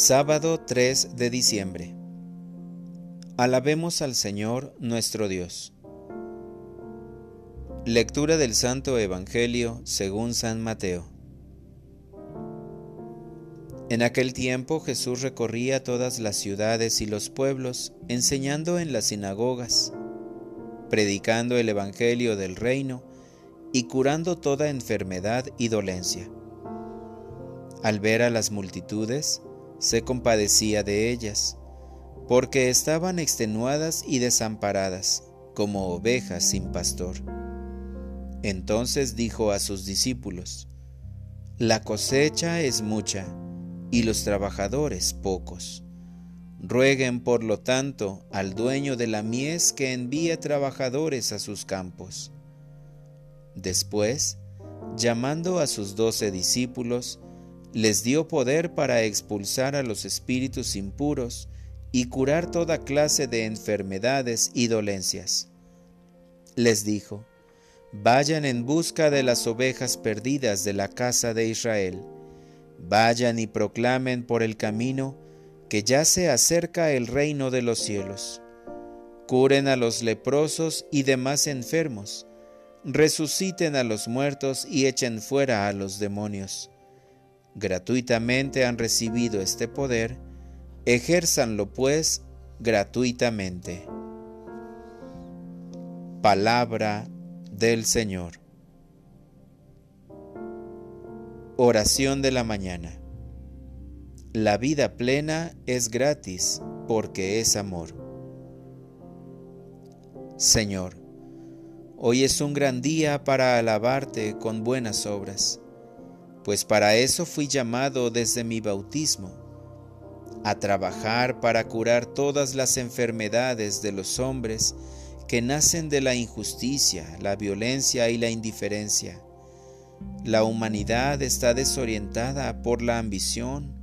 Sábado 3 de diciembre. Alabemos al Señor nuestro Dios. Lectura del Santo Evangelio según San Mateo. En aquel tiempo Jesús recorría todas las ciudades y los pueblos, enseñando en las sinagogas, predicando el Evangelio del reino y curando toda enfermedad y dolencia. Al ver a las multitudes, se compadecía de ellas, porque estaban extenuadas y desamparadas, como ovejas sin pastor. Entonces dijo a sus discípulos, La cosecha es mucha, y los trabajadores pocos. Rueguen, por lo tanto, al dueño de la mies que envíe trabajadores a sus campos. Después, llamando a sus doce discípulos, les dio poder para expulsar a los espíritus impuros y curar toda clase de enfermedades y dolencias. Les dijo, Vayan en busca de las ovejas perdidas de la casa de Israel. Vayan y proclamen por el camino que ya se acerca el reino de los cielos. Curen a los leprosos y demás enfermos. Resuciten a los muertos y echen fuera a los demonios gratuitamente han recibido este poder, ejérzanlo pues gratuitamente. Palabra del Señor. Oración de la mañana. La vida plena es gratis porque es amor. Señor, hoy es un gran día para alabarte con buenas obras pues para eso fui llamado desde mi bautismo, a trabajar para curar todas las enfermedades de los hombres que nacen de la injusticia, la violencia y la indiferencia. La humanidad está desorientada por la ambición,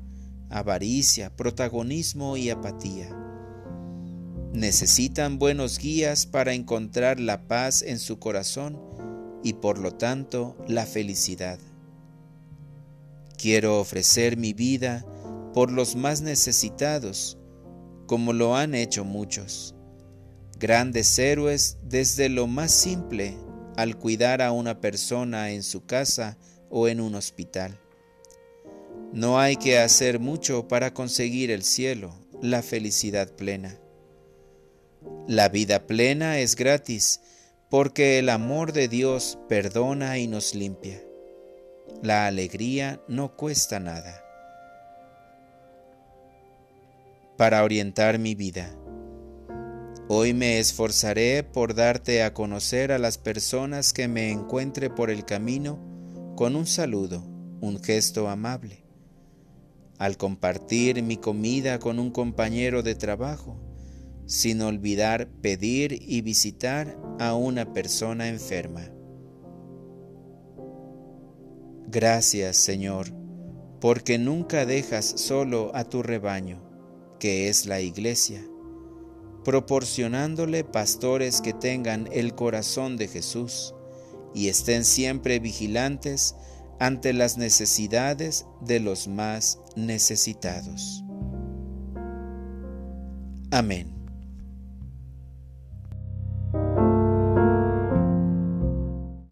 avaricia, protagonismo y apatía. Necesitan buenos guías para encontrar la paz en su corazón y por lo tanto la felicidad. Quiero ofrecer mi vida por los más necesitados, como lo han hecho muchos. Grandes héroes desde lo más simple al cuidar a una persona en su casa o en un hospital. No hay que hacer mucho para conseguir el cielo, la felicidad plena. La vida plena es gratis porque el amor de Dios perdona y nos limpia. La alegría no cuesta nada. Para orientar mi vida. Hoy me esforzaré por darte a conocer a las personas que me encuentre por el camino con un saludo, un gesto amable. Al compartir mi comida con un compañero de trabajo, sin olvidar pedir y visitar a una persona enferma. Gracias, Señor, porque nunca dejas solo a tu rebaño, que es la iglesia, proporcionándole pastores que tengan el corazón de Jesús y estén siempre vigilantes ante las necesidades de los más necesitados. Amén.